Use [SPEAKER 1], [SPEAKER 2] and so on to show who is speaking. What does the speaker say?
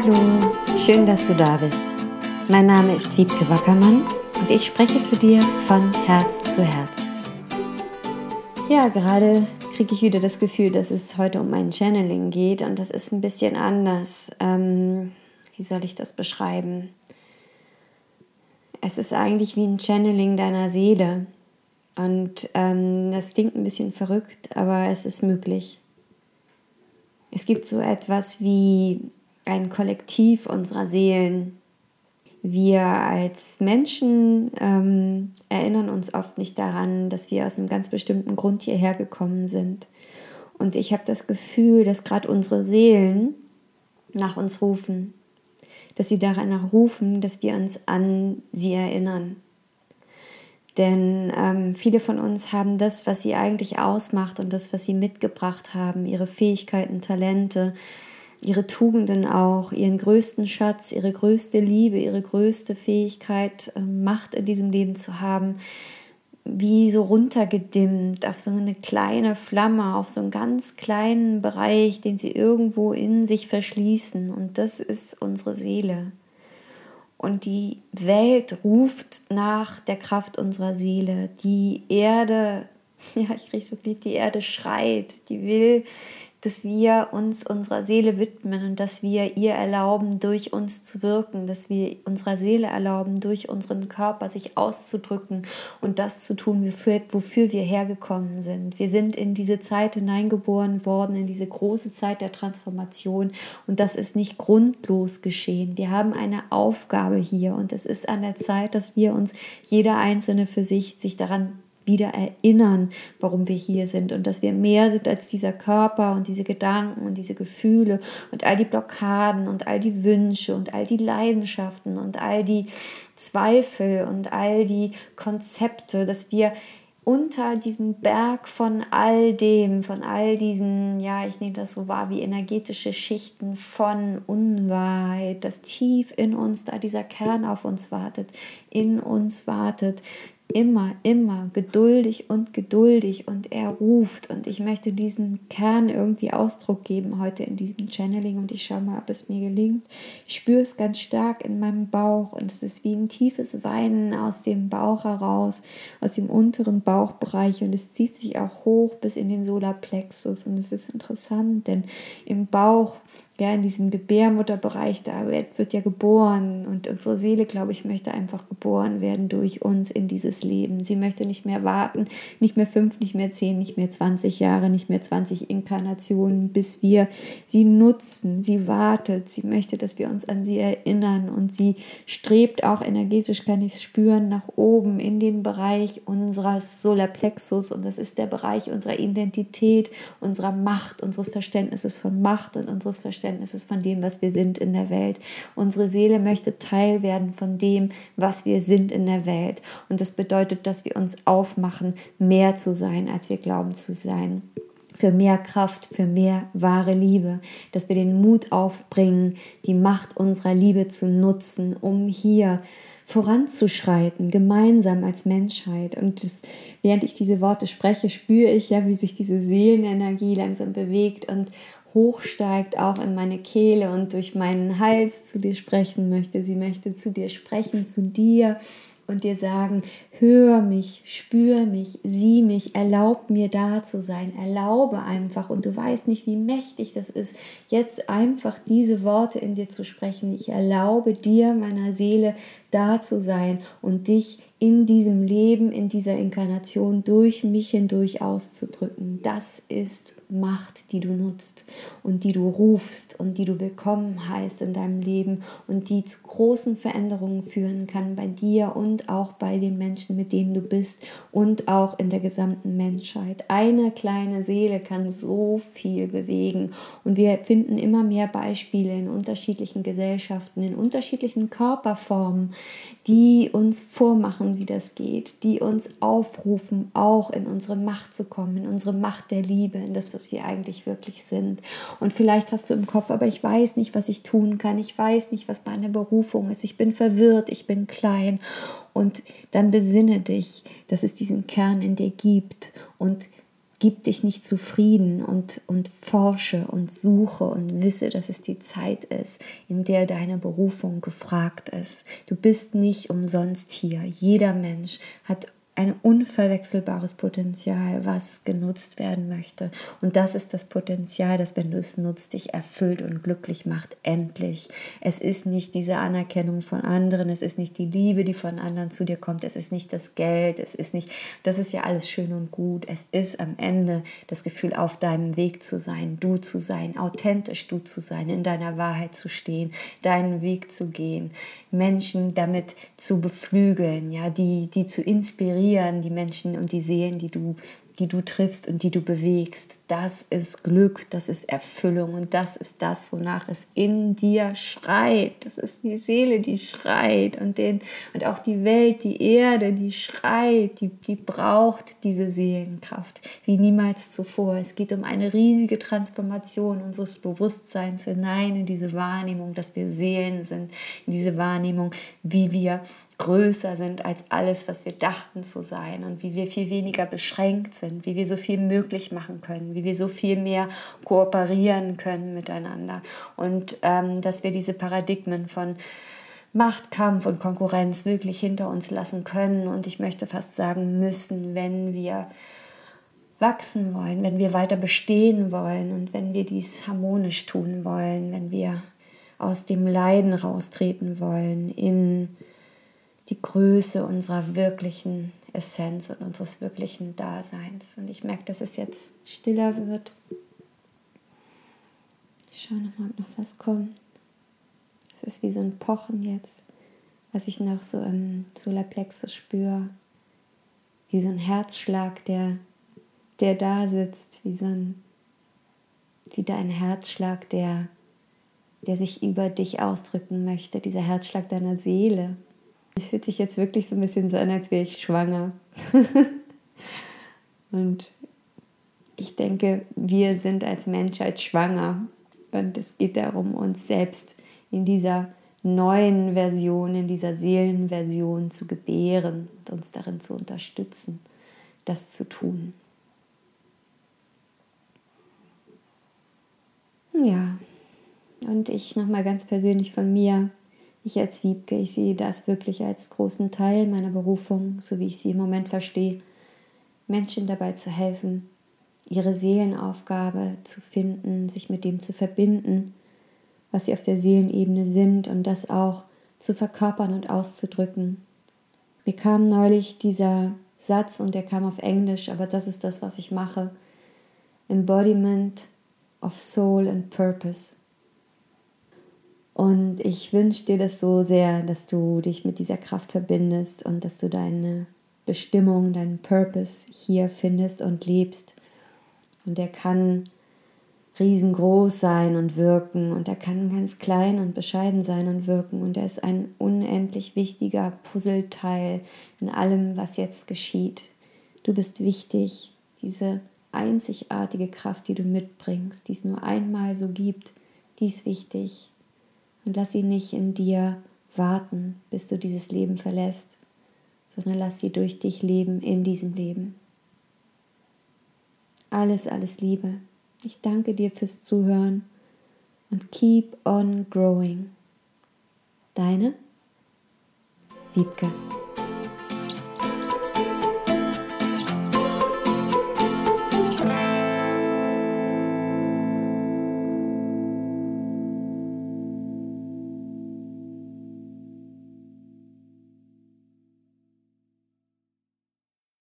[SPEAKER 1] Hallo, schön, dass du da bist. Mein Name ist Wiebke Wackermann und ich spreche zu dir von Herz zu Herz. Ja, gerade kriege ich wieder das Gefühl, dass es heute um mein Channeling geht und das ist ein bisschen anders. Ähm, wie soll ich das beschreiben? Es ist eigentlich wie ein Channeling deiner Seele. Und ähm, das klingt ein bisschen verrückt, aber es ist möglich. Es gibt so etwas wie ein Kollektiv unserer Seelen. Wir als Menschen ähm, erinnern uns oft nicht daran, dass wir aus einem ganz bestimmten Grund hierher gekommen sind. Und ich habe das Gefühl, dass gerade unsere Seelen nach uns rufen, dass sie daran rufen, dass wir uns an sie erinnern. Denn ähm, viele von uns haben das, was sie eigentlich ausmacht und das, was sie mitgebracht haben, ihre Fähigkeiten, Talente, ihre Tugenden auch, ihren größten Schatz, ihre größte Liebe, ihre größte Fähigkeit, ähm, Macht in diesem Leben zu haben, wie so runtergedimmt auf so eine kleine Flamme, auf so einen ganz kleinen Bereich, den sie irgendwo in sich verschließen. Und das ist unsere Seele. Und die Welt ruft nach der Kraft unserer Seele. Die Erde, ja, ich kriege wirklich, die Erde schreit, die will, dass wir uns unserer Seele widmen und dass wir ihr erlauben, durch uns zu wirken, dass wir unserer Seele erlauben, durch unseren Körper sich auszudrücken und das zu tun, wofür, wir hergekommen sind. Wir sind in diese Zeit hineingeboren worden, in diese große Zeit der Transformation und das ist nicht grundlos geschehen. Wir haben eine Aufgabe hier und es ist an der Zeit, dass wir uns jeder Einzelne für sich sich daran wieder erinnern, warum wir hier sind und dass wir mehr sind als dieser Körper und diese Gedanken und diese Gefühle und all die Blockaden und all die Wünsche und all die Leidenschaften und all die Zweifel und all die Konzepte, dass wir unter diesem Berg von all dem, von all diesen, ja, ich nehme das so wahr wie energetische Schichten von Unwahrheit, dass tief in uns da dieser Kern auf uns wartet, in uns wartet, immer, immer geduldig und geduldig und er ruft und ich möchte diesem Kern irgendwie Ausdruck geben heute in diesem Channeling und ich schaue mal, ob es mir gelingt. Ich spüre es ganz stark in meinem Bauch und es ist wie ein tiefes Weinen aus dem Bauch heraus, aus dem unteren Bauchbereich und es zieht sich auch hoch bis in den Solarplexus und es ist interessant, denn im Bauch ja, in diesem Gebärmutterbereich, da wird, ja geboren und unsere Seele, glaube ich, möchte einfach geboren werden durch uns in dieses Leben. Sie möchte nicht mehr warten, nicht mehr fünf, nicht mehr zehn, nicht mehr 20 Jahre, nicht mehr 20 Inkarnationen, bis wir sie nutzen. Sie wartet, sie möchte, dass wir uns an sie erinnern und sie strebt auch energetisch, kann ich es spüren, nach oben in den Bereich unseres Solarplexus und das ist der Bereich unserer Identität, unserer Macht, unseres Verständnisses von Macht und unseres Verständnisses Verständnisses von dem, was wir sind in der Welt. Unsere Seele möchte Teil werden von dem, was wir sind in der Welt. Und das bedeutet, dass wir uns aufmachen, mehr zu sein, als wir glauben zu sein für mehr Kraft, für mehr wahre Liebe, dass wir den Mut aufbringen, die Macht unserer Liebe zu nutzen, um hier voranzuschreiten, gemeinsam als Menschheit. Und das, während ich diese Worte spreche, spüre ich ja, wie sich diese Seelenenergie langsam bewegt und, hochsteigt, auch in meine Kehle und durch meinen Hals zu dir sprechen möchte. Sie möchte zu dir sprechen, zu dir und dir sagen, hör mich, spür mich, sieh mich, erlaub mir da zu sein, erlaube einfach und du weißt nicht, wie mächtig das ist, jetzt einfach diese Worte in dir zu sprechen. Ich erlaube dir, meiner Seele, da zu sein und dich in diesem Leben, in dieser Inkarnation durch mich hindurch auszudrücken. Das ist Macht, die du nutzt und die du rufst und die du willkommen heißt in deinem Leben und die zu großen Veränderungen führen kann bei dir und auch bei den Menschen, mit denen du bist und auch in der gesamten Menschheit. Eine kleine Seele kann so viel bewegen und wir finden immer mehr Beispiele in unterschiedlichen Gesellschaften, in unterschiedlichen Körperformen, die uns vormachen, wie das geht, die uns aufrufen, auch in unsere Macht zu kommen, in unsere Macht der Liebe, in das, was wir eigentlich wirklich sind. Und vielleicht hast du im Kopf, aber ich weiß nicht, was ich tun kann, ich weiß nicht, was meine Berufung ist, ich bin verwirrt, ich bin klein. Und dann besinne dich, dass es diesen Kern in dir gibt und gib dich nicht zufrieden und, und forsche und suche und wisse, dass es die Zeit ist, in der deine Berufung gefragt ist. Du bist nicht umsonst hier. Jeder Mensch hat ein unverwechselbares Potenzial, was genutzt werden möchte. Und das ist das Potenzial, das, wenn du es nutzt, dich erfüllt und glücklich macht, endlich. Es ist nicht diese Anerkennung von anderen, es ist nicht die Liebe, die von anderen zu dir kommt, es ist nicht das Geld, es ist nicht, das ist ja alles schön und gut. Es ist am Ende das Gefühl, auf deinem Weg zu sein, du zu sein, authentisch du zu sein, in deiner Wahrheit zu stehen, deinen Weg zu gehen, Menschen damit zu beflügeln, ja, die, die zu inspirieren, die Menschen und die Seelen, die du die du triffst und die du bewegst. Das ist Glück, das ist Erfüllung und das ist das, wonach es in dir schreit. Das ist die Seele, die schreit und, den, und auch die Welt, die Erde, die schreit, die, die braucht diese Seelenkraft wie niemals zuvor. Es geht um eine riesige Transformation unseres Bewusstseins hinein in diese Wahrnehmung, dass wir Seelen sind, in diese Wahrnehmung, wie wir größer sind als alles, was wir dachten zu sein und wie wir viel weniger beschränkt sind, wie wir so viel möglich machen können, wie wir so viel mehr kooperieren können miteinander. Und ähm, dass wir diese Paradigmen von Machtkampf und Konkurrenz wirklich hinter uns lassen können und ich möchte fast sagen müssen, wenn wir wachsen wollen, wenn wir weiter bestehen wollen und wenn wir dies harmonisch tun wollen, wenn wir aus dem Leiden raustreten wollen in die Größe unserer wirklichen Essenz und unseres wirklichen Daseins. Und ich merke, dass es jetzt stiller wird. Ich schaue nochmal, ob noch was kommt. Es ist wie so ein Pochen jetzt, was ich noch so im Solarplexus spüre. Wie so ein Herzschlag, der, der da sitzt, wie so ein, wie dein Herzschlag, der, der sich über dich ausdrücken möchte, dieser Herzschlag deiner Seele, es fühlt sich jetzt wirklich so ein bisschen so an, als wäre ich schwanger. und ich denke, wir sind als Menschheit schwanger. Und es geht darum, uns selbst in dieser neuen Version, in dieser Seelenversion zu gebären und uns darin zu unterstützen, das zu tun. Ja, und ich nochmal ganz persönlich von mir ich als Wiebke, ich sehe das wirklich als großen Teil meiner Berufung, so wie ich sie im Moment verstehe, Menschen dabei zu helfen, ihre Seelenaufgabe zu finden, sich mit dem zu verbinden, was sie auf der Seelenebene sind und das auch zu verkörpern und auszudrücken. Mir kam neulich dieser Satz und der kam auf Englisch, aber das ist das, was ich mache. Embodiment of Soul and Purpose. Und ich wünsche dir das so sehr, dass du dich mit dieser Kraft verbindest und dass du deine Bestimmung, deinen Purpose hier findest und lebst. Und der kann riesengroß sein und wirken und er kann ganz klein und bescheiden sein und wirken und er ist ein unendlich wichtiger Puzzleteil in allem, was jetzt geschieht. Du bist wichtig, diese einzigartige Kraft, die du mitbringst, die es nur einmal so gibt, die ist wichtig. Und lass sie nicht in dir warten, bis du dieses Leben verlässt, sondern lass sie durch dich leben in diesem Leben. Alles, alles Liebe. Ich danke dir fürs Zuhören und keep on growing. Deine Wiebke.